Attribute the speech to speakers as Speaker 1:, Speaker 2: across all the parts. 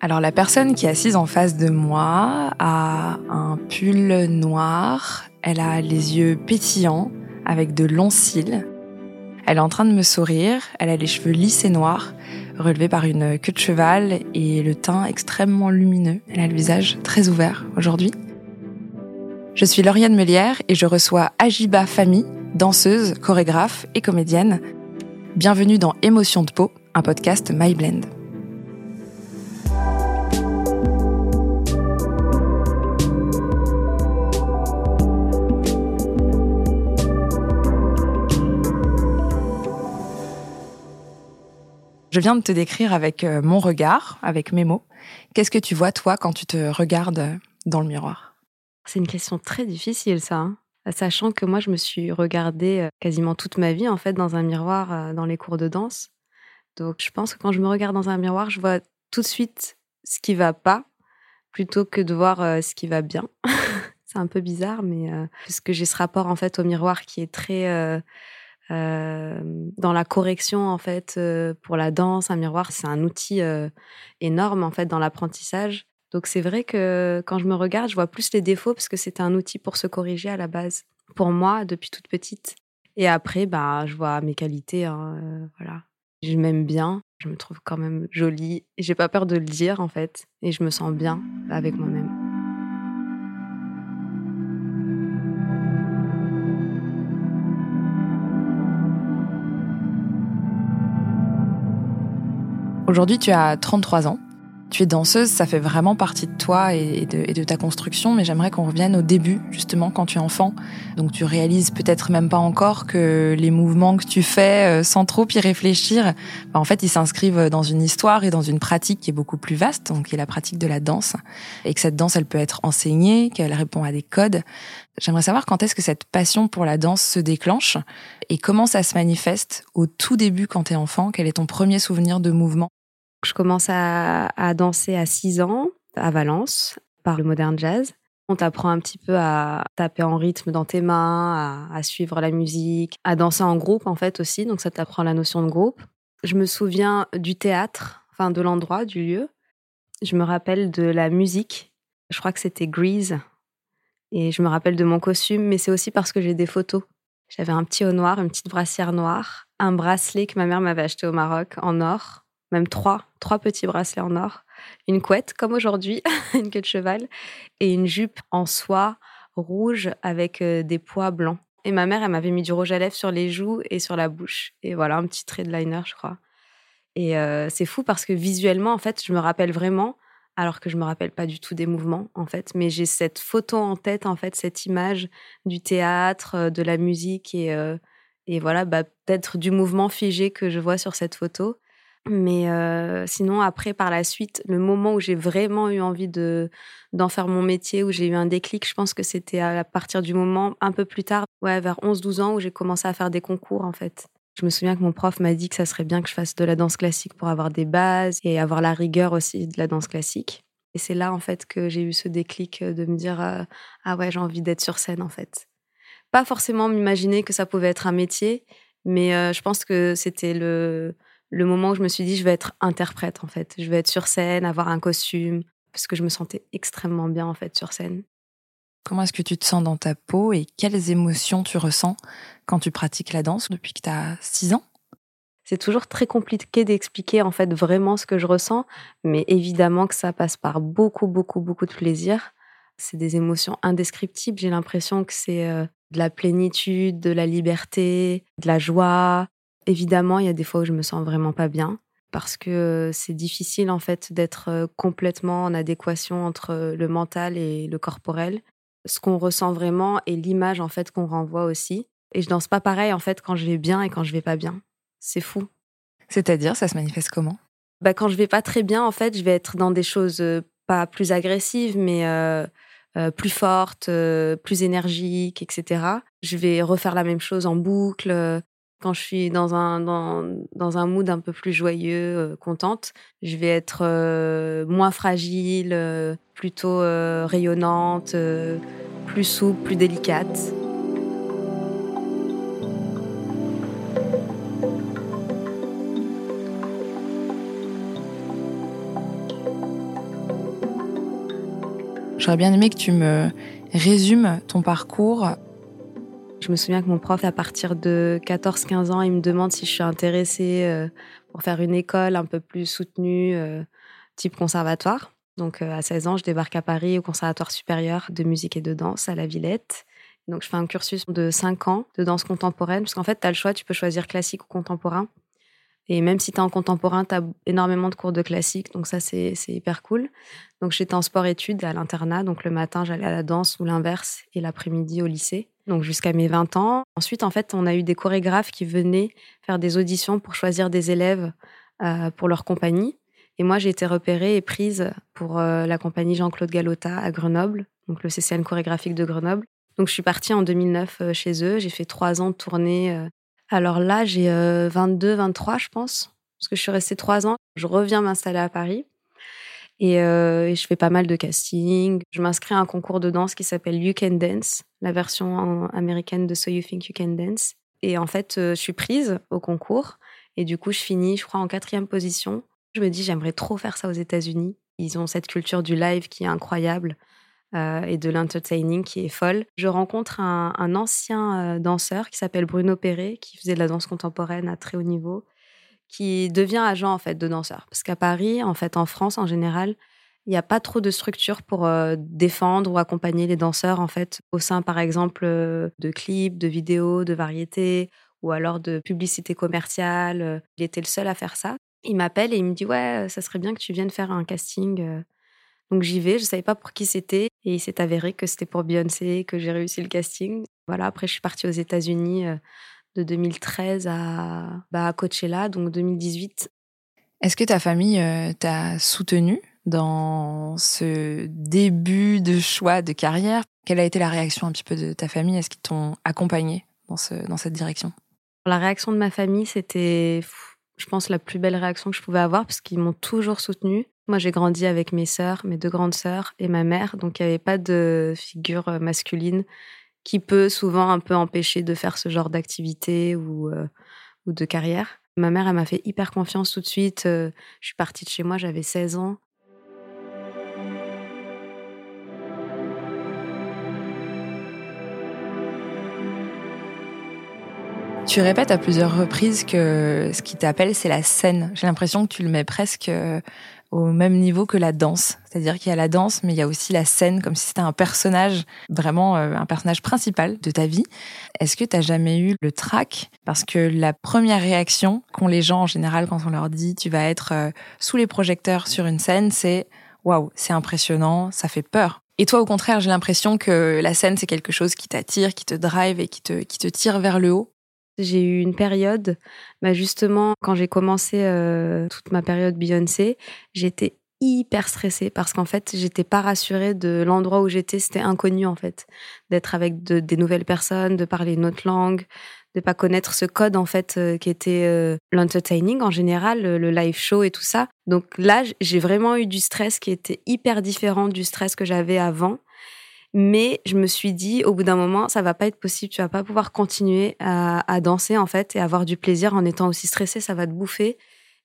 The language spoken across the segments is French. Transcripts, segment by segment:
Speaker 1: Alors la personne qui est assise en face de moi a un pull noir, elle a les yeux pétillants avec de longs cils. Elle est en train de me sourire, elle a les cheveux lisses et noirs, relevés par une queue de cheval et le teint extrêmement lumineux. Elle a le visage très ouvert aujourd'hui. Je suis Lauriane Melière et je reçois Ajiba Fami, danseuse, chorégraphe et comédienne. Bienvenue dans Émotion de peau, un podcast My Blend. Je viens de te décrire avec euh, mon regard, avec mes mots. Qu'est-ce que tu vois, toi, quand tu te regardes dans le miroir?
Speaker 2: C'est une question très difficile, ça. Hein. Sachant que moi, je me suis regardée euh, quasiment toute ma vie, en fait, dans un miroir euh, dans les cours de danse. Donc, je pense que quand je me regarde dans un miroir, je vois tout de suite ce qui va pas, plutôt que de voir ce qui va bien. c'est un peu bizarre, mais puisque j'ai ce rapport, en fait, au miroir qui est très euh, dans la correction en fait euh, pour la danse, un miroir c'est un outil euh, énorme en fait dans l'apprentissage. Donc c'est vrai que quand je me regarde, je vois plus les défauts parce que c'était un outil pour se corriger à la base pour moi depuis toute petite. Et après, bah, je vois mes qualités. Hein, voilà, je m'aime bien, je me trouve quand même jolie. J'ai pas peur de le dire en fait, et je me sens bien avec moi-même.
Speaker 1: Aujourd'hui, tu as 33 ans. Tu es danseuse, ça fait vraiment partie de toi et de, ta construction, mais j'aimerais qu'on revienne au début, justement, quand tu es enfant. Donc tu réalises peut-être même pas encore que les mouvements que tu fais, euh, sans trop y réfléchir, bah, en fait, ils s'inscrivent dans une histoire et dans une pratique qui est beaucoup plus vaste, donc qui est la pratique de la danse. Et que cette danse, elle peut être enseignée, qu'elle répond à des codes. J'aimerais savoir quand est-ce que cette passion pour la danse se déclenche et comment ça se manifeste au tout début quand tu es enfant? Quel est ton premier souvenir de mouvement?
Speaker 2: Je commence à, danser à 6 ans à Valence par le modern jazz. On t'apprend un petit peu à taper en rythme dans tes mains, à, suivre la musique, à danser en groupe en fait aussi. Donc ça t'apprend la notion de groupe. Je me souviens du théâtre, enfin de l'endroit, du lieu. Je me rappelle de la musique. Je crois que c'était Grease. Et je me rappelle de mon costume, mais c'est aussi parce que j'ai des photos. J'avais un petit haut noir, une petite brassière noire, un bracelet que ma mère m'avait acheté au Maroc en or, même trois, trois petits bracelets en or, une couette comme aujourd'hui, une queue de cheval, et une jupe en soie rouge avec euh, des pois blancs. Et ma mère, elle m'avait mis du rouge à lèvres sur les joues et sur la bouche. Et voilà, un petit trait de liner, je crois. Et euh, c'est fou parce que visuellement, en fait, je me rappelle vraiment, alors que je me rappelle pas du tout des mouvements, en fait, mais j'ai cette photo en tête, en fait, cette image du théâtre, euh, de la musique et, et voilà, bah, peut-être du mouvement figé que je vois sur cette photo. Mais euh, sinon, après, par la suite, le moment où j'ai vraiment eu envie de d'en faire mon métier, où j'ai eu un déclic, je pense que c'était à partir du moment un peu plus tard, ouais, vers 11-12 ans, où j'ai commencé à faire des concours, en fait. Je me souviens que mon prof m'a dit que ça serait bien que je fasse de la danse classique pour avoir des bases et avoir la rigueur aussi de la danse classique. Et c'est là, en fait, que j'ai eu ce déclic de me dire euh, Ah ouais, j'ai envie d'être sur scène, en fait. Pas forcément m'imaginer que ça pouvait être un métier, mais euh, je pense que c'était le le moment où je me suis dit, je vais être interprète, en fait. Je vais être sur scène, avoir un costume, parce que je me sentais extrêmement bien, en fait, sur scène.
Speaker 1: Comment est-ce que tu te sens dans ta peau et quelles émotions tu ressens quand tu pratiques la danse depuis que tu as 6 ans?
Speaker 2: C'est toujours très compliqué d'expliquer, en fait, vraiment ce que je ressens, mais évidemment que ça passe par beaucoup, beaucoup, beaucoup de plaisir. C'est des émotions indescriptibles. J'ai l'impression que c'est euh, de la plénitude, de la liberté, de la joie, Évidemment, il y a des fois où je me sens vraiment pas bien parce que c'est difficile en fait d'être complètement en adéquation entre le mental et le corporel. Ce qu'on ressent vraiment et l'image en fait qu'on renvoie aussi. Et je danse pas pareil en fait quand je vais bien et quand je vais pas bien. C'est fou.
Speaker 1: C'est-à-dire, ça se manifeste comment?
Speaker 2: Bah, Quand je vais pas très bien, en fait, je vais être dans des choses pas plus agressives, mais plus fortes, plus énergiques, etc. Je vais refaire la même chose en boucle. Quand je suis dans un, dans, dans un mood un peu plus joyeux, euh, contente, je vais être euh, moins fragile, euh, plutôt rayonnante, plus souple, plus délicate.
Speaker 1: J'aurais bien aimé que tu me résumes ton parcours.
Speaker 2: Je me souviens que mon prof, à partir de 14-15 ans, il me demande si je suis intéressée euh, pour faire une école un peu plus soutenue, euh, type conservatoire. Donc à 16 ans, je débarque à Paris au Conservatoire supérieur de musique et de danse à la Villette. Donc je fais un cursus de 5 ans de danse contemporaine, parce qu'en fait, tu as le choix, tu peux choisir classique ou contemporain. Et même si tu es en contemporain, tu as énormément de cours de classique, donc ça, c'est hyper cool. Donc j'étais en sport-études à l'internat, donc le matin, j'allais à la danse ou l'inverse, et l'après-midi au lycée, donc jusqu'à mes 20 ans. Ensuite, en fait, on a eu des chorégraphes qui venaient faire des auditions pour choisir des élèves euh, pour leur compagnie. Et moi, j'ai été repérée et prise pour euh, la compagnie Jean-Claude Galota à Grenoble, donc le CCN chorégraphique de Grenoble. Donc je suis partie en 2009 euh, chez eux, j'ai fait trois ans de tournée alors là, j'ai 22, euh, 23, je pense, parce que je suis restée trois ans. Je reviens m'installer à Paris euh, et, je fais pas mal de casting. Je m'inscris à un concours de danse qui s'appelle You Can Dance, la version américaine de So You Think You Can Dance. Et en fait, euh, je suis prise au concours et du coup, je finis, je crois, en quatrième position. Je me dis, j'aimerais trop faire ça aux États-Unis. Ils ont cette culture du live qui est incroyable. Euh, et de l'entertaining qui est folle. Je rencontre un, ancien euh, danseur qui s'appelle Bruno Perret, qui faisait de la danse contemporaine à très haut niveau, qui devient agent en fait de danseur. Parce qu'à Paris, en fait, en France en général, il n'y a pas trop de structures pour euh, défendre ou accompagner les danseurs en fait au sein, par exemple, de clips, de vidéos, de variétés ou alors de publicité commerciale. Il était le seul à faire ça. Il m'appelle et il me dit ouais, ça serait bien que tu viennes faire un casting donc j'y vais, je savais pas pour qui c'était. Et il s'est avéré que c'était pour Beyoncé, que j'ai réussi le casting. Voilà, après je suis partie aux États-Unis euh, de 2013 à, bah, à Coachella, donc 2018.
Speaker 1: Est-ce que ta famille euh, t'a soutenu dans ce début de choix de carrière? Quelle a été la réaction un petit peu de ta famille? Est-ce qu'ils t'ont accompagné dans, ce, dans cette direction?
Speaker 2: La réaction de ma famille, c'était, je pense, la plus belle réaction que je pouvais avoir parce qu'ils m'ont toujours soutenue. Moi, j'ai grandi avec mes sœurs, mes deux grandes sœurs et ma mère, donc il n'y avait pas de figure euh, masculine qui peut souvent un peu empêcher de faire ce genre d'activité ou, euh, ou de carrière. Ma mère, elle m'a fait hyper confiance tout de suite. Euh, je suis partie de chez moi, j'avais 16 ans.
Speaker 1: Tu répètes à plusieurs reprises que ce qui t'appelle, c'est la scène. J'ai l'impression que tu le mets presque au même niveau que la danse. C'est-à-dire qu'il y a la danse, mais il y a aussi la scène, comme si c'était un personnage, vraiment euh, un personnage principal de ta vie. Est-ce que tu as jamais eu le trac? Parce que la première réaction qu'ont les gens en général quand on leur dit tu vas être euh, sous les projecteurs sur une scène, c'est waouh, c'est impressionnant, ça fait peur. Et toi, au contraire, j'ai l'impression que la scène, c'est quelque chose qui t'attire, qui te drive et qui te, qui te tire vers le haut.
Speaker 2: J'ai eu une période, bah justement, quand j'ai commencé euh, toute ma période Beyoncé, j'étais hyper stressée parce qu'en fait, j'étais pas rassurée de l'endroit où j'étais. C'était inconnu, en fait, d'être avec des nouvelles personnes, de parler une autre langue, de pas connaître ce code, en fait, euh, qui était euh, l'entertaining en général, le live show et tout ça. Donc là, j'ai vraiment eu du stress qui était hyper différent du stress que j'avais avant. Mais je me suis dit, au bout d'un moment, ça va pas être possible. Tu vas pas pouvoir continuer à, danser, en fait, et avoir du plaisir en étant aussi stressé. Ça va te bouffer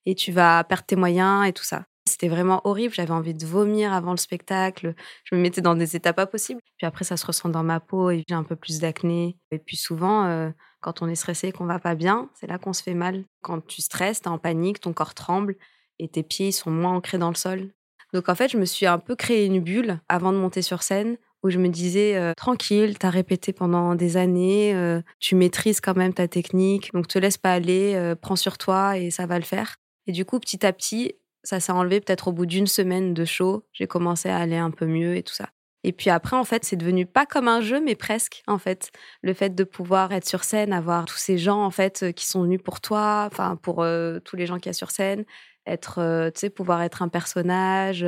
Speaker 2: et tu vas perdre tes moyens et tout ça. C'était vraiment horrible. J'avais envie de vomir avant le spectacle. Je me mettais dans des états pas possibles. Puis après, ça se ressent dans ma peau et j'ai un peu plus d'acné. Et puis souvent, euh, quand on est stressé et qu'on va pas bien, c'est là qu'on se fait mal. Quand tu stresses, tu es en panique, ton corps tremble et tes pieds sont moins ancrés dans le sol. Donc en fait, je me suis un peu créé une bulle avant de monter sur scène où je me disais euh, tranquille, t'as répété pendant des années, euh, tu maîtrises quand même ta technique, donc te laisse pas aller, euh, prends sur toi et ça va le faire. Et du coup, petit à petit, ça s'est enlevé peut-être au bout d'une semaine de show, j'ai commencé à aller un peu mieux et tout ça. Et puis après, en fait, c'est devenu pas comme un jeu, mais presque, en fait. Le fait de pouvoir être sur scène, avoir tous ces gens, en fait, qui sont venus pour toi, enfin, pour tous les gens qui y a sur scène, être, tu sais, pouvoir être un personnage,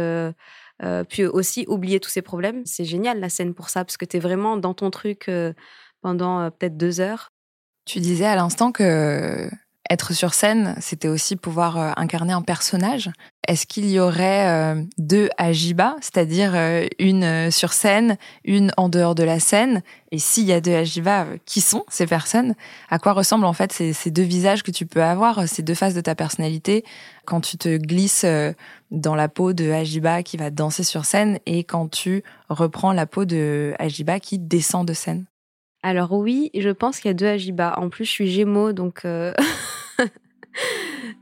Speaker 2: euh, puis aussi oublier tous ces problèmes. C'est génial la scène pour ça, parce que tu es vraiment dans ton truc euh, pendant euh, peut-être deux heures.
Speaker 1: Tu disais à l'instant que être sur scène, c'était aussi pouvoir incarner un personnage. est-ce qu'il y aurait euh, deux Ajiba, c'est-à-dire euh, une euh, sur scène, une en dehors de la scène? Et s'il y a deux Ajiba, qui sont ces personnes? À quoi ressemblent en fait ces, ces, deux visages que tu peux avoir, ces deux faces de ta personnalité quand tu te glisses dans la peau de Ajiba qui va danser sur scène et quand tu reprends la peau de Ajiba qui descend de scène?
Speaker 2: Alors oui, je pense qu'il y a deux Ajiba. En plus, je suis Gémeaux, donc...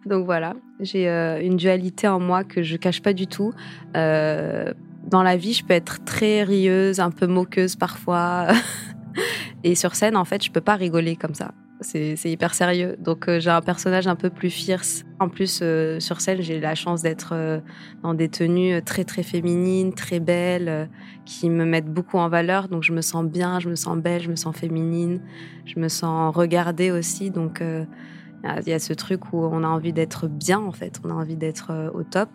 Speaker 2: Donc voilà, j'ai euh, une dualité en moi que je cache pas du tout. Euh, dans la vie, je peux être très rieuse, un peu moqueuse parfois. Et sur scène, en fait, je peux pas rigoler comme ça. C'est hyper sérieux. Donc euh, j'ai un personnage un peu plus fierce. En plus, sur scène, j'ai la chance d'être dans des tenues très très féminines, très belles, qui me mettent beaucoup en valeur. Donc je me sens bien, je me sens belle, je me sens féminine, je me sens regardée aussi. Donc il y a ce truc où on a envie d'être bien, en fait. On a envie d'être euh, au top.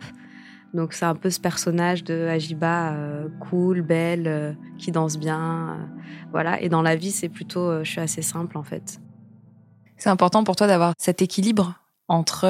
Speaker 2: Donc, c'est un peu ce personnage de Ajiba, euh, cool, belle, euh, qui danse bien. voilà. Et dans la vie, c'est plutôt, je suis assez simple, en fait.
Speaker 1: C'est important pour toi d'avoir cet équilibre entre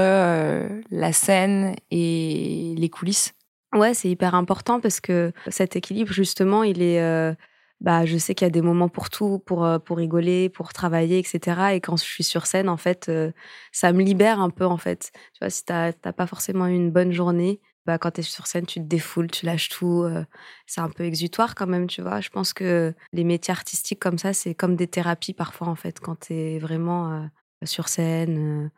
Speaker 1: la scène et les coulisses?
Speaker 2: Ouais, c'est hyper important parce que cet équilibre, justement, il est bah, je sais qu'il y a des moments pour tout, pour, euh, pour rigoler, pour travailler, etc. Et quand je suis sur scène, en fait, euh, ça me libère un peu, en fait. Tu vois, si t'as pas forcément une bonne journée, bah, quand tu es sur scène, tu te défoules, tu lâches tout. Euh, c'est un peu exutoire quand même, tu vois. Je pense que les métiers artistiques comme ça, c'est comme des thérapies parfois, en fait, quand tu es vraiment sur scène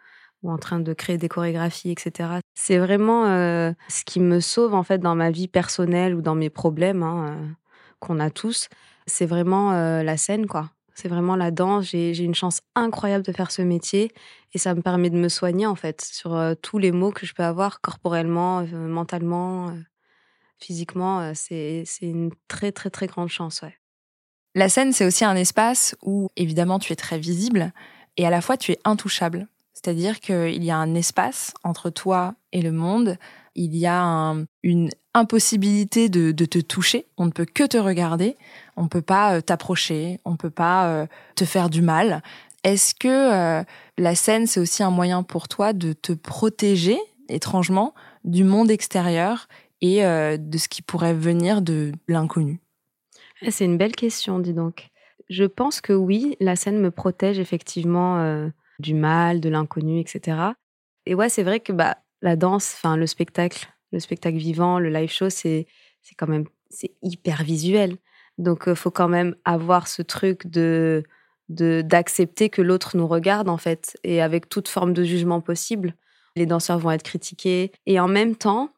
Speaker 2: ou en train de créer des chorégraphies, etc. C'est vraiment ce qui me sauve, en fait, dans ma vie personnelle ou dans mes problèmes hein, qu'on a tous c'est vraiment euh, la scène, quoi. C'est vraiment la danse. J'ai une chance incroyable de faire ce métier et ça me permet de me soigner, en fait, sur euh, tous les maux que je peux avoir corporellement, euh, mentalement, physiquement. C'est une très, très, très grande chance, ouais.
Speaker 1: La scène, c'est aussi un espace où, évidemment, tu es très visible et à la fois tu es intouchable. C'est-à-dire qu'il y a un espace entre toi et le monde. Il y a une impossibilité de, te toucher. On ne peut que te regarder. On ne peut pas euh, t'approcher. On ne peut pas euh, te faire du mal. Est-ce que euh, la scène, c'est aussi un moyen pour toi de te protéger, étrangement, du monde extérieur et de ce qui pourrait venir de l'inconnu?
Speaker 2: Eh, C'est une belle question, dis donc. Je pense que oui, la scène me protège effectivement du mal, de l'inconnu, etc. Et ouais, c'est vrai que bah, la danse, enfin le spectacle, le spectacle vivant, le live show, c'est c'est quand même c'est hyper visuel. Donc il faut quand même avoir ce truc de d'accepter que l'autre nous regarde en fait et avec toute forme de jugement possible. Les danseurs vont être critiqués et en même temps,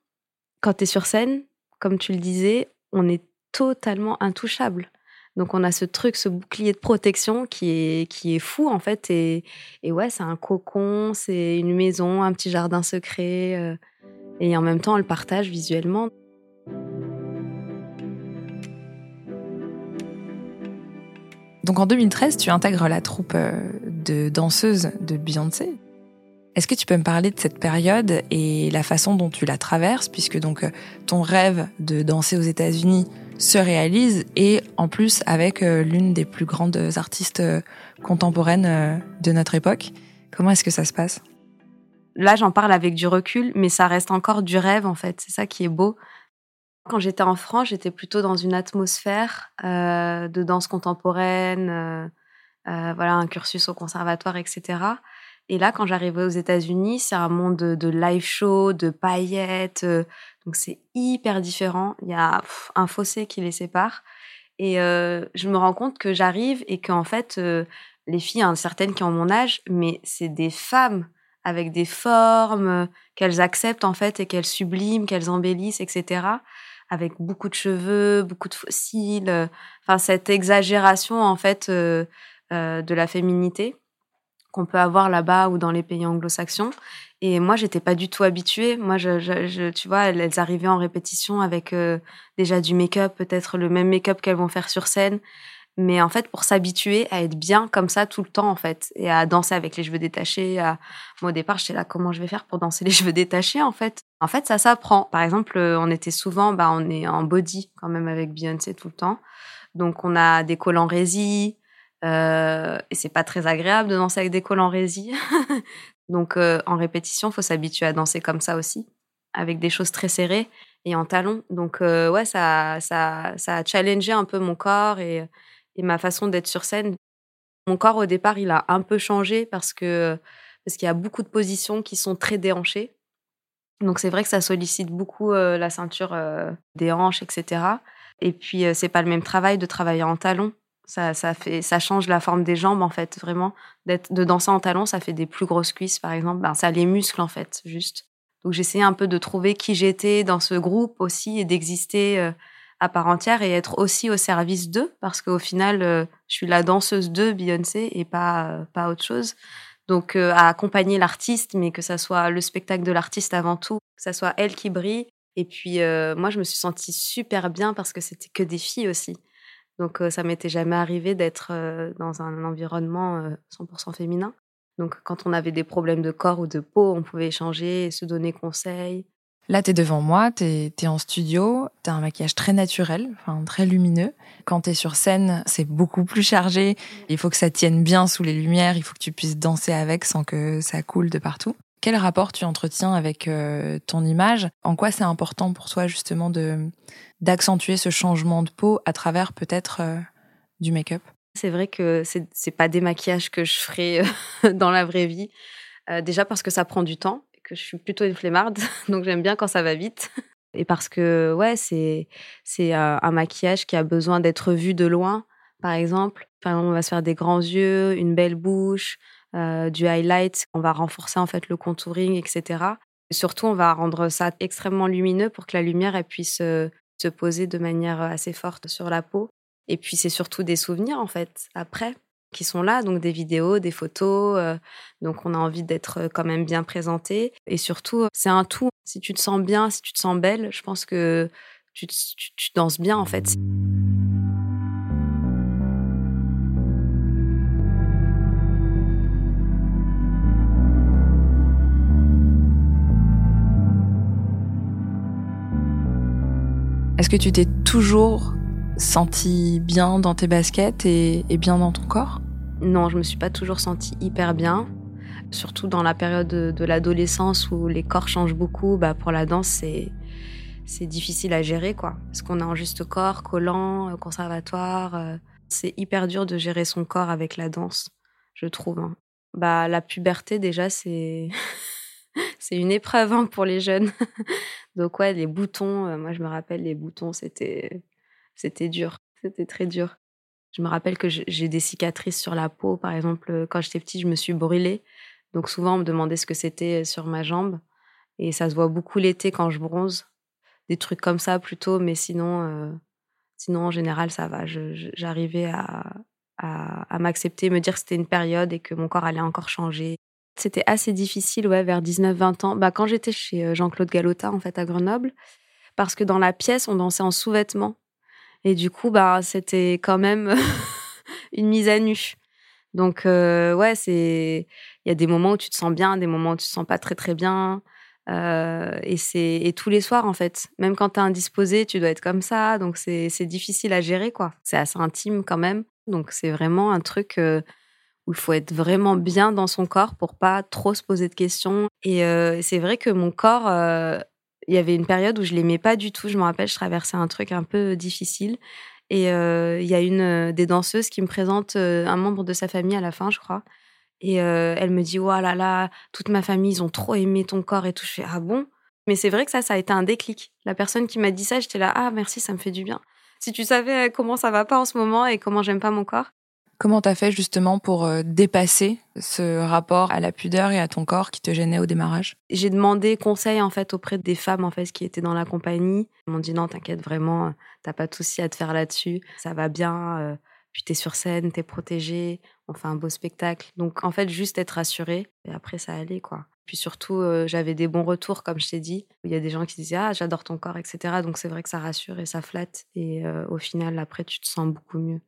Speaker 2: quand tu es sur scène, comme tu le disais, on est totalement intouchable. Donc on a ce truc, ce bouclier de protection qui est, fou en fait. Et, et ouais, c'est un cocon, c'est une maison, un petit jardin secret. Euh, et en même temps, on le partage visuellement.
Speaker 1: Donc en 2013, tu intègres la troupe euh, de danseuses de Beyoncé. Est-ce que tu peux me parler de cette période et la façon dont tu la traverses, puisque donc euh, ton rêve de danser aux États-Unis se réalise et en plus avec euh, l'une des plus grandes artistes euh, contemporaines de notre époque. Comment est-ce que ça se passe?
Speaker 2: Là, j'en parle avec du recul, mais ça reste encore du rêve en fait. C'est ça qui est beau. Quand j'étais en France, j'étais plutôt dans une atmosphère de danse contemporaine, voilà, un cursus au conservatoire, etc. Et là, quand j'arrivais aux États-Unis, c'est un monde de, live show, de paillettes. Euh, donc c'est hyper différent. Il y a un fossé qui les sépare. Et euh, je me rends compte que j'arrive et qu'en fait, euh, les filles, hein, certaines qui ont mon âge, mais c'est des femmes avec des formes qu'elles acceptent en fait et qu'elles subliment, qu'elles embellissent, etc. Avec beaucoup de cheveux, beaucoup de fossiles. Enfin, cette exagération en fait de la féminité qu'on peut avoir là-bas ou dans les pays anglo-saxons. Et moi, j'étais pas du tout habituée. Moi, je, je, tu vois, elles, arrivaient en répétition avec euh, déjà du make-up, peut-être le même make-up qu'elles vont faire sur scène. Mais en fait, pour s'habituer à être bien comme ça tout le temps, en fait, et à danser avec les cheveux détachés. À... Moi, au départ, j'étais là, comment je vais faire pour danser les cheveux détachés, en fait? En fait, ça s'apprend. Par exemple, euh, on était souvent, bah, on est en body quand même avec Beyoncé tout le temps. Donc, on a des collants résille, euh, et c'est pas très agréable de danser avec des cols en résille. Donc euh, en répétition, faut s'habituer à danser comme ça aussi. avec des choses très serrées et en talons. Donc ouais, ça, ça, ça a challengé un peu mon corps et, et ma façon d'être sur scène. Mon corps au départ, il a un peu changé parce que parce qu'il y a beaucoup de positions qui sont très déhanchées. Donc c'est vrai que ça sollicite beaucoup la ceinture des hanches, etc. Et puis c'est pas le même travail de travailler en talons. Ça, ça, fait, ça change la forme des jambes en fait, vraiment. D'être, de danser en talons, ça fait des plus grosses cuisses par exemple. Ben, ça les muscles en fait, juste. Donc j'essayais un peu de trouver qui j'étais dans ce groupe aussi et d'exister à part entière et être aussi au service d'eux parce qu'au final, je suis la danseuse de Beyoncé et pas, pas autre chose. Donc, euh, à accompagner l'artiste, mais que ça soit le spectacle de l'artiste avant tout, que ça soit elle qui brille. Et puis, euh, moi, je me suis sentie super bien parce que c'était que des filles aussi. Donc, ça m'était jamais arrivé d'être dans un environnement 100% féminin. Donc, quand on avait des problèmes de corps ou de peau, on pouvait échanger, se donner conseil.
Speaker 1: Là, tu es devant moi, tu es, en studio, tu as un maquillage très naturel, très lumineux. Quand tu es sur scène, c'est beaucoup plus chargé. Il faut que ça tienne bien sous les lumières, il faut que tu puisses danser avec sans que ça coule de partout. Quel rapport tu entretiens avec euh, ton image? En quoi c'est important pour toi justement de d'accentuer ce changement de peau à travers peut-être euh, du make-up?
Speaker 2: C'est vrai que c'est c'est pas des maquillages que je ferais euh, dans la vraie vie. déjà parce que ça prend du temps que je suis plutôt une flemmarde, donc j'aime bien quand ça va vite. Et parce que, ouais, c'est, c'est un maquillage qui a besoin d'être vu de loin, par exemple. Par exemple, on va se faire des grands yeux, une belle bouche, euh, du highlight. On va renforcer en fait le contouring, etc. Et surtout, on va rendre ça extrêmement lumineux pour que la lumière elle puisse euh, se poser de manière assez forte sur la peau. Et puis, c'est surtout des souvenirs, en fait, après qui sont là, donc des vidéos, des photos. Euh, donc on a envie d'être euh, quand même bien présenté. Et surtout, c'est un tout. Si tu te sens bien, si tu te sens belle, je pense que tu, tu danses bien en fait.
Speaker 1: Est-ce que tu t'es toujours senti bien dans tes baskets et, bien dans ton corps?
Speaker 2: Non, je me suis pas toujours sentie hyper bien. Surtout dans la période de, l'adolescence où les corps changent beaucoup, bah pour la danse, c'est difficile à gérer, quoi. Parce qu'on a un juste corps, collant, euh, conservatoire. Euh, c'est hyper dur de gérer son corps avec la danse, je trouve. Hein. Bah, la puberté, déjà, c'est. c'est une épreuve hein, pour les jeunes. Donc, ouais, les boutons, euh, moi, je me rappelle, les boutons, c'était c'était dur, c'était très dur. Je me rappelle que j'ai des cicatrices sur la peau. Par exemple, quand j'étais petite, je me suis brûlée. Donc souvent, on me demandait ce que c'était sur ma jambe. Et ça se voit beaucoup l'été quand je bronze. Des trucs comme ça plutôt, mais sinon, euh, sinon en général, ça va. J'arrivais à, à, m'accepter, me dire que c'était une période et que mon corps allait encore changer. C'était assez difficile, ouais, vers 19-20 ans. Bah, quand j'étais chez euh, Jean-Claude Galota, en fait, à Grenoble, parce que dans la pièce, on dansait en sous-vêtements. Et du coup, bah, c'était quand même une mise à nu. Donc, euh, ouais, c'est. Il y a des moments où tu te sens bien, des moments où tu te sens pas très, très bien. Euh, et c'est et tous les soirs en fait même quand tu es indisposé tu dois être comme ça donc c'est difficile à gérer quoi c'est assez intime quand même donc c'est vraiment un truc où il faut être vraiment bien dans son corps pour pas trop se poser de questions et c'est vrai que mon corps il y avait une période où je l'aimais pas du tout. Je me rappelle, je traversais un truc un peu difficile. Et euh, il y a une euh, des danseuses qui me présente euh, un membre de sa famille à la fin, je crois. Et elle me dit, oh là là, toute ma famille, ils ont trop aimé ton corps et tout. Je fais, ah bon? Mais c'est vrai que ça, ça a été un déclic. La personne qui m'a dit ça, j'étais là, ah merci, ça me fait du bien. Si tu savais comment ça va pas en ce moment et comment j'aime pas mon corps,
Speaker 1: Comment t'as fait justement pour euh, dépasser ce rapport à la pudeur et à ton corps qui te gênait au démarrage?
Speaker 2: J'ai demandé conseil en fait auprès des femmes en fait qui étaient dans la compagnie. Ils m'ont dit non, t'inquiète vraiment, t'as pas de souci à te faire là-dessus, ça va bien. Euh, puis t'es sur scène, t'es protégée, on fait un beau spectacle. Donc en fait juste être rassurée et après ça allait quoi. Puis surtout euh, j'avais des bons retours comme je t'ai dit. Il y a des gens qui disaient ah j'adore ton corps etc. Donc c'est vrai que ça rassure et ça flatte et au final après tu te sens beaucoup mieux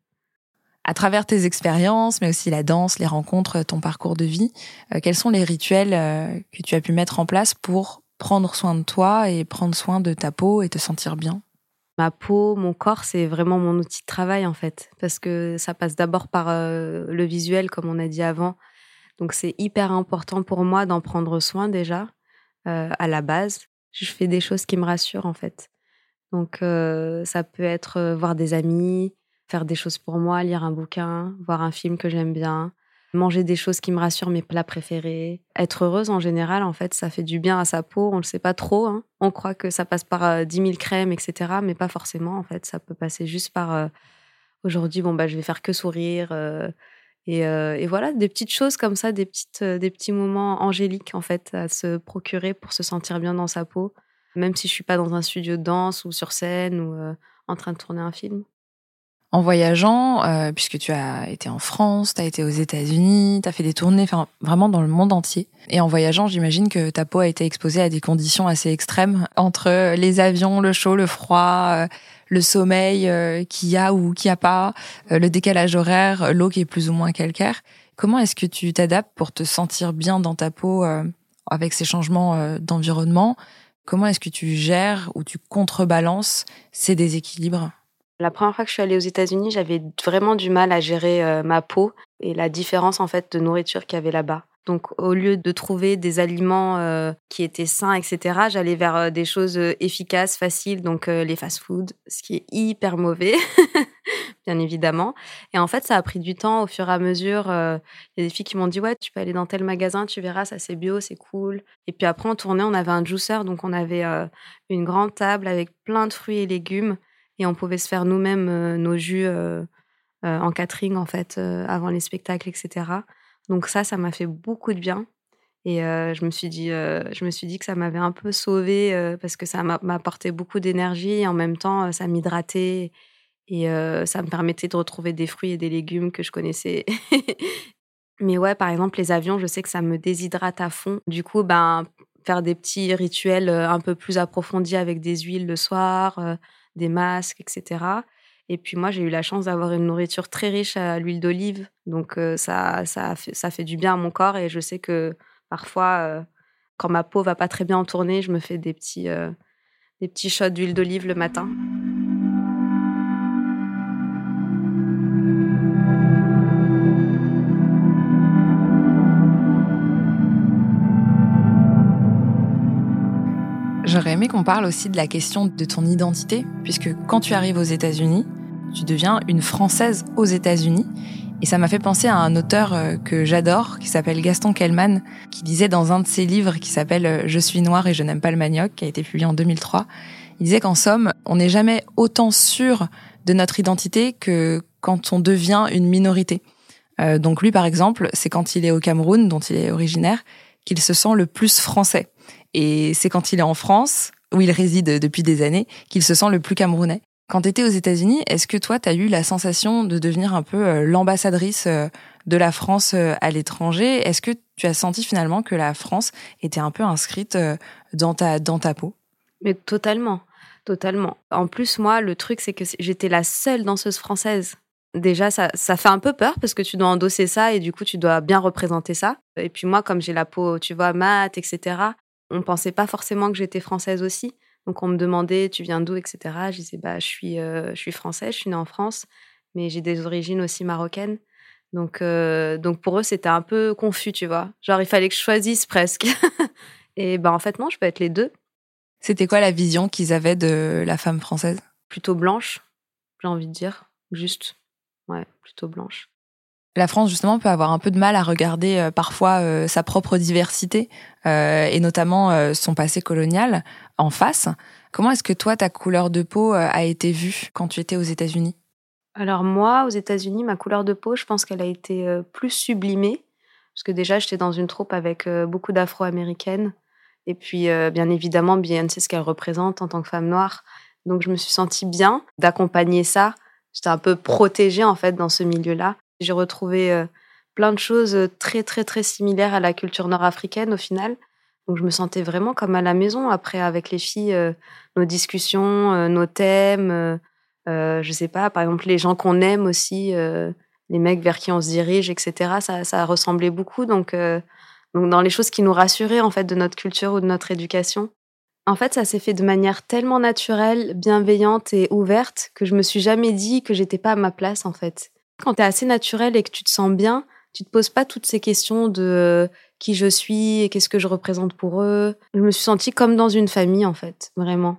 Speaker 1: à travers tes expériences, mais aussi la danse, les rencontres, ton parcours de vie, euh, quels sont les rituels euh, que tu as pu mettre en place pour prendre soin de toi et prendre soin de ta peau et te sentir bien?
Speaker 2: Ma peau, mon corps, c'est vraiment mon outil de travail en fait, parce que ça passe d'abord par euh, le visuel, comme on a dit avant. Donc c'est hyper important pour moi d'en prendre soin déjà à la base. Je fais des choses qui me rassurent en fait. Donc ça peut être voir des amis, faire des choses pour moi, lire un bouquin, voir un film que j'aime bien, manger des choses qui me rassurent, mes plats préférés. Être heureuse en général, en fait, ça fait du bien à sa peau. On ne le sait pas trop. Hein. On croit que ça passe par 10 euh, 000 crèmes, etc. Mais pas forcément, en fait. Ça peut passer juste par euh, aujourd'hui, bon, bah, je vais faire que sourire. Euh, et, voilà, des petites choses comme ça, des, petites, des petits moments angéliques, en fait, à se procurer pour se sentir bien dans sa peau. Même si je suis pas dans un studio de danse ou sur scène ou en train de tourner un film
Speaker 1: en voyageant, euh, puisque tu as été en France, tu as été aux États-Unis, tu as fait des tournées, enfin vraiment dans le monde entier. Et en voyageant, j'imagine que ta peau a été exposée à des conditions assez extrêmes entre les avions, le chaud, le froid, euh, le sommeil euh, qu'il y a ou qu'il n'y a pas, le décalage horaire, l'eau qui est plus ou moins calcaire. Comment est-ce que tu t'adaptes pour te sentir bien dans ta peau avec ces changements d'environnement? Comment est-ce que tu gères ou tu contrebalances ces déséquilibres?
Speaker 2: La première fois que je suis allée aux États-Unis, j'avais vraiment du mal à gérer euh, ma peau et la différence en fait de nourriture qu'il y avait là-bas. Donc au lieu de trouver des aliments euh, qui étaient sains, etc., j'allais vers euh, des choses efficaces, faciles, donc les fast-foods, ce qui est hyper mauvais, bien évidemment. Et en fait, ça a pris du temps au fur et à mesure. Il y a des filles qui m'ont dit ouais, tu peux aller dans tel magasin, tu verras, ça c'est bio, c'est cool. Et puis après, on tournait, on avait un juicer, donc on avait une grande table avec plein de fruits et légumes et on pouvait se faire nous-mêmes euh, nos jus euh, euh, en catering en fait avant les spectacles, etc. Donc ça, ça m'a fait beaucoup de bien. Et je me suis dit, je me suis dit que ça m'avait un peu sauvée parce que ça m'apportait beaucoup d'énergie et en même temps, ça m'hydratait et ça me permettait de retrouver des fruits et des légumes que je connaissais. Mais ouais, par exemple, les avions, je sais que ça me déshydrate à fond. Du coup, ben, faire des petits rituels un peu plus approfondis avec des huiles le soir, des masques, etc. Et puis moi, j'ai eu la chance d'avoir une nourriture très riche à l'huile d'olive. Donc ça, ça, fait, ça fait du bien à mon corps. Et je sais que parfois, quand ma peau va pas très bien en tournée, je me fais des petits, des petits shots d'huile d'olive le matin.
Speaker 1: J'aurais aimé qu'on parle aussi de la question de ton identité, puisque quand tu arrives aux États-Unis, tu deviens une Française aux États-Unis. Et ça m'a fait penser à un auteur euh, que j'adore, qui s'appelle Gaston Kellman, qui disait dans un de ses livres qui s'appelle euh, Je suis noir et je n'aime pas le manioc, qui a été publié en 2003, il disait qu'en somme, on n'est jamais autant sûr de notre identité que quand on devient une minorité. Euh, donc lui, par exemple, c'est quand il est au Cameroun, dont il est originaire, qu'il se sent le plus français. Et c'est quand il est en France, où il réside depuis des années, qu'il se sent le plus camerounais. Quand tu étais aux États-Unis, est-ce que toi, tu as eu la sensation de devenir un peu euh, l'ambassadrice euh, de la France euh, à l'étranger? Est-ce que tu as senti finalement que la France était un peu inscrite dans ta, dans ta peau?
Speaker 2: Mais totalement, totalement. En plus, moi, le truc, c'est que j'étais la seule danseuse française. Déjà, ça, ça fait un peu peur parce que tu dois endosser ça et du coup, tu dois bien représenter ça. Et puis moi, comme j'ai la peau, tu vois, mate, etc., on pensait pas forcément que j'étais française aussi. Donc on me demandait tu viens d'où, etc. Je disais bah je suis euh, je suis française, je suis née en France, mais j'ai des origines aussi marocaines. Donc euh, donc pour eux c'était un peu confus, tu vois. Genre il fallait que je choisisse presque. Et ben en fait non, je peux être les deux.
Speaker 1: C'était quoi la vision qu'ils avaient de la femme française?
Speaker 2: Plutôt blanche, j'ai envie de dire, juste. Ouais, plutôt blanche
Speaker 1: la France justement peut avoir un peu de mal à regarder euh, parfois euh, sa propre diversité euh, et notamment son passé colonial en face. Comment est-ce que toi ta couleur de peau a été vue quand tu étais aux États-Unis?
Speaker 2: Alors moi aux États-Unis ma couleur de peau je pense qu'elle a été plus sublimée parce que déjà j'étais dans une troupe avec beaucoup d'Afro-américaines et puis bien évidemment Beyoncé ce qu'elle représente en tant que femme noire. Donc je me suis sentie bien d'accompagner ça. J'étais un peu protégée en fait dans ce milieu-là. J'ai retrouvé euh, plein de choses euh, très, très, très similaires à la culture nord-africaine au final. Donc, je me sentais vraiment comme à la maison après avec les filles, euh, nos discussions, nos thèmes. je sais pas, par exemple, les gens qu'on aime aussi, les mecs vers qui on se dirige, etc. Ça, ça ressemblait beaucoup. Donc, donc, dans les choses qui nous rassuraient en fait de notre culture ou de notre éducation. En fait, ça s'est fait de manière tellement naturelle, bienveillante et ouverte que je me suis jamais dit que j'étais pas à ma place en fait. Quand tu es assez naturel et que tu te sens bien, tu te poses pas toutes ces questions de qui je suis et qu'est-ce que je représente pour eux. Je me suis sentie comme dans une famille, en fait, vraiment.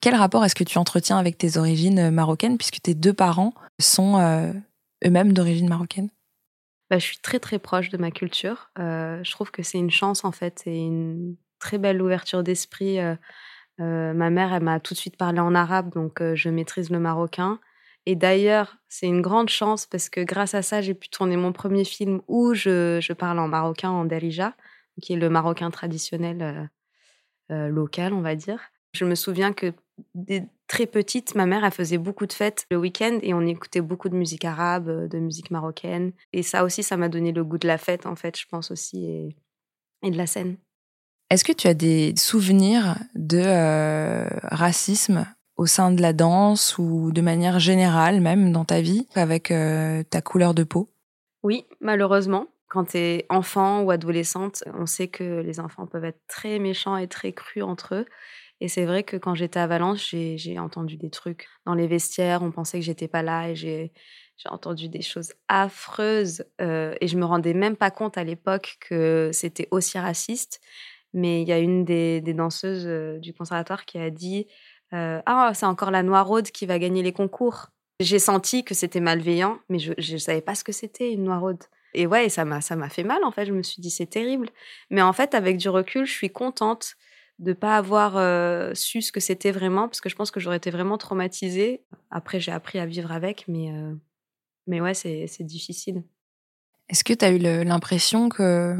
Speaker 1: Quel rapport est-ce que tu entretiens avec tes origines marocaines, puisque tes deux parents sont euh, eux-mêmes d'origine marocaine?
Speaker 2: Bah, Je suis très très proche de ma culture. Euh, je trouve que c'est une chance, en fait, et une très belle ouverture d'esprit. Euh, ma mère, elle m'a tout de suite parlé en arabe, donc je maîtrise le marocain. Et d'ailleurs, c'est une grande chance parce que grâce à ça, j'ai pu tourner mon premier film où je, parle en marocain, en derija, qui est le marocain traditionnel euh, euh, local, on va dire. Je me souviens que dès très petite, ma mère, elle faisait beaucoup de fêtes le week-end et on écoutait beaucoup de musique arabe, de musique marocaine. Et ça aussi, ça m'a donné le goût de la fête, en fait, je pense aussi, et, et de la scène.
Speaker 1: Est-ce que tu as des souvenirs de euh, racisme au sein de la danse ou de manière générale même dans ta vie avec euh, ta couleur de peau?
Speaker 2: Oui, malheureusement. Quand tu es enfant ou adolescente, on sait que les enfants peuvent être très méchants et très crus entre eux. Et c'est vrai que quand j'étais à Valence, j'ai entendu des trucs dans les vestiaires, on pensait que j'étais pas là et j'ai entendu des choses affreuses euh, et je me rendais même pas compte à l'époque que c'était aussi raciste. Mais il y a une des, danseuses euh, du conservatoire qui a dit ah, c'est encore la Noiraude qui va gagner les concours. J'ai senti que c'était malveillant, mais je ne savais pas ce que c'était une Noiraude. Et ouais, ça m'a ça m'a fait mal en fait. Je me suis dit c'est terrible. Mais en fait, avec du recul, je suis contente de pas avoir euh, su ce que c'était vraiment, parce que je pense que j'aurais été vraiment traumatisée. Après, j'ai appris à vivre avec, mais euh, mais ouais, c'est difficile.
Speaker 1: Est-ce que tu as eu l'impression que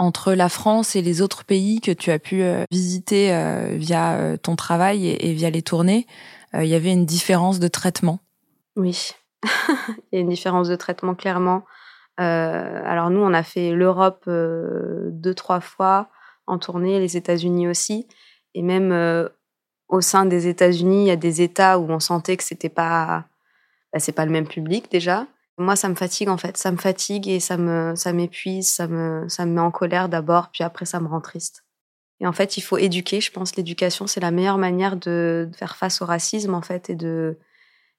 Speaker 1: entre la France et les autres pays que tu as pu euh, visiter euh, via euh, ton travail et, via les tournées, il y avait une différence de traitement
Speaker 2: Oui, il y a une différence de traitement clairement. alors nous, on a fait l'Europe deux, trois fois en tournée, les États-Unis aussi. Et même au sein des États-Unis, il y a des États où on sentait que c'était pas, bah, pas le même public déjà. Moi, ça me fatigue en fait. Ça me fatigue et ça me, ça m'épuise, ça me, ça me met en colère d'abord, puis après ça me rend triste. Et en fait, il faut éduquer. Je pense l'éducation, c'est la meilleure manière de, faire face au racisme en fait et de,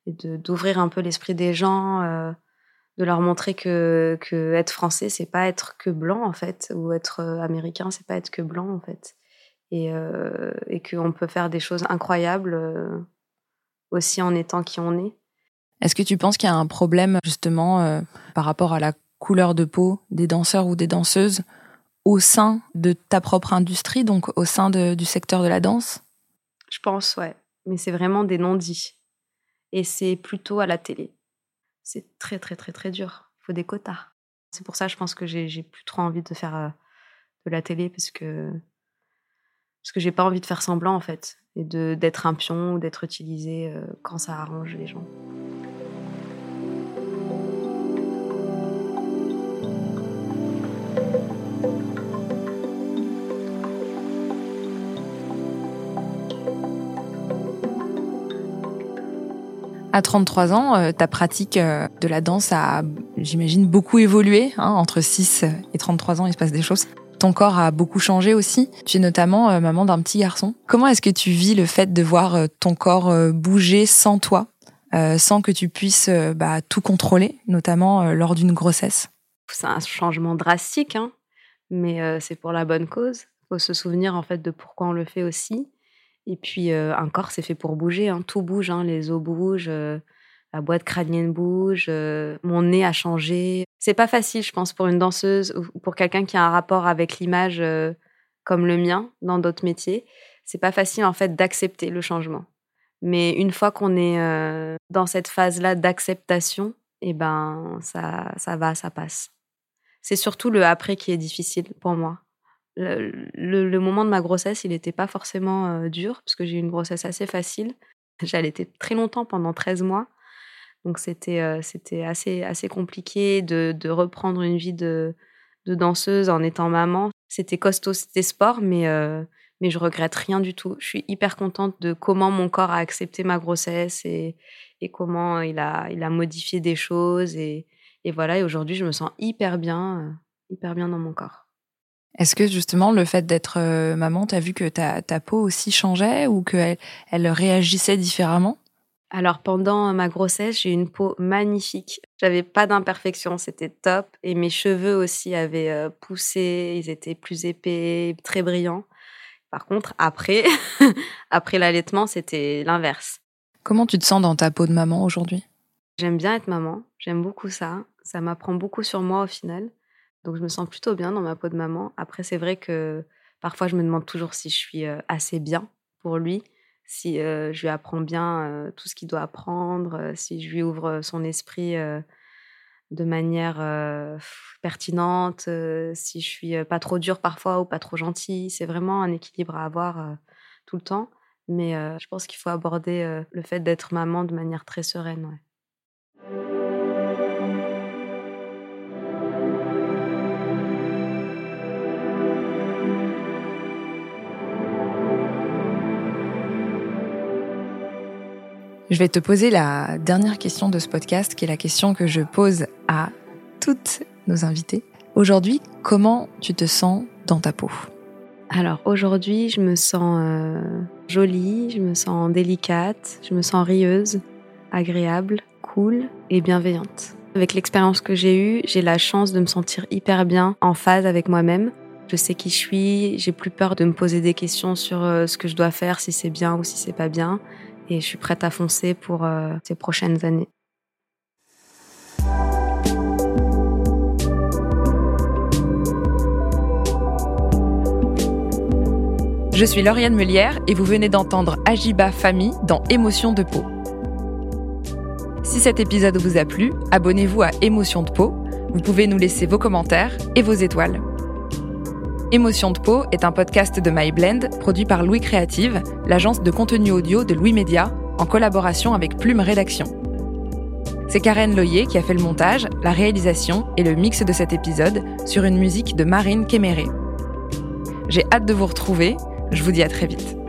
Speaker 2: d'ouvrir un peu l'esprit des gens, euh, de leur montrer que, que être français, c'est pas être que blanc en fait, ou être euh, américain, c'est pas être que blanc en fait, et, euh, et qu'on peut faire des choses incroyables aussi en étant qui on est.
Speaker 1: Est-ce que tu penses qu'il y a un problème justement euh, par rapport à la couleur de peau des danseurs ou des danseuses au sein de ta propre industrie, donc au sein du secteur de la danse?
Speaker 2: Je pense, ouais. Mais c'est vraiment des non-dits. Et c'est plutôt à la télé. C'est très, très, très, très dur. Il faut des quotas. C'est pour ça, je pense que j'ai plus trop envie de faire euh, de la télé parce que parce que j'ai pas envie de faire semblant en fait et d'être un pion ou d'être utilisé euh, quand ça arrange les gens.
Speaker 1: À 33 ans, euh, ta pratique euh, de la danse a, j'imagine, beaucoup évolué. Hein, entre 6 et 33 ans, il se passe des choses. Ton corps a beaucoup changé aussi. Tu es notamment euh, maman d'un petit garçon. Comment est-ce que tu vis le fait de voir ton corps bouger sans toi, sans que tu puisses bah, tout contrôler, notamment lors d'une grossesse?
Speaker 2: C'est un changement drastique, hein, mais c'est pour la bonne cause. Il faut se souvenir en fait de pourquoi on le fait aussi. Et puis, un corps, c'est fait pour bouger. Hein. Tout bouge. Hein. Les os bougent, la boîte crânienne bouge, mon nez a changé. C'est pas facile, je pense, pour une danseuse ou pour quelqu'un qui a un rapport avec l'image comme le mien dans d'autres métiers. C'est pas facile, en fait, d'accepter le changement. Mais une fois qu'on est dans cette phase-là d'acceptation, eh ben, ça, ça va, ça passe. C'est surtout le après qui est difficile pour moi le, moment de ma grossesse, il n'était pas forcément euh, dur, parce que j'ai eu une grossesse assez facile. J'allaitais très longtemps, pendant 13 mois. Donc c'était euh, assez, compliqué de, reprendre une vie de, danseuse en étant maman. C'était costaud, c'était sport, mais, euh, mais je regrette rien du tout. Je suis hyper contente de comment mon corps a accepté ma grossesse et, comment il a, modifié des choses. Et, voilà, et aujourd'hui, je me sens hyper bien, hyper bien dans mon corps.
Speaker 1: Est-ce que justement le fait d'être euh, maman, t'as vu que ta, ta, peau aussi changeait ou qu'elle elle réagissait différemment?
Speaker 2: Alors pendant ma grossesse, j'ai eu une peau magnifique. J'avais pas d'imperfection, c'était top. Et mes cheveux aussi avaient euh, poussé, ils étaient plus épais, très brillants. Par contre, après, après l'allaitement, c'était l'inverse.
Speaker 1: Comment tu te sens dans ta peau de maman aujourd'hui?
Speaker 2: J'aime bien être maman, j'aime beaucoup ça. Ça m'apprend beaucoup sur moi au final. Donc je me sens plutôt bien dans ma peau de maman. Après, c'est vrai que parfois je me demande toujours si je suis assez bien pour lui, si je lui apprends bien tout ce qu'il doit apprendre, si je lui ouvre son esprit de manière pertinente, si je suis pas trop dure parfois ou pas trop gentille. C'est vraiment un équilibre à avoir tout le temps. Mais je pense qu'il faut aborder le fait d'être maman de manière très sereine.
Speaker 1: Je vais te poser la dernière question de ce podcast, qui est la question que je pose à toutes nos invitées. Aujourd'hui, comment tu te sens dans ta peau?
Speaker 2: Alors aujourd'hui, je me sens euh, jolie, je me sens délicate, je me sens rieuse, agréable, cool et bienveillante. Avec l'expérience que j'ai eue, j'ai la chance de me sentir hyper bien en phase avec moi-même. Je sais qui je suis, j'ai plus peur de me poser des questions sur euh, ce que je dois faire, si c'est bien ou si c'est pas bien et je suis prête à foncer pour euh, ces prochaines années.
Speaker 1: Je suis Lauriane Melière et vous venez d'entendre Ajiba Famille dans Émotion de peau. Si cet épisode vous a plu, abonnez-vous à Émotion de peau. Vous pouvez nous laisser vos commentaires et vos étoiles. Émotion de peau est un podcast de MyBlend produit par Louis Créative, l'agence de contenu audio de Louis Média, en collaboration avec Plume Rédaction. C'est Karen Loyer qui a fait le montage, la réalisation et le mix de cet épisode sur une musique de Marine Kéméré. J'ai hâte de vous retrouver, je vous dis à très vite.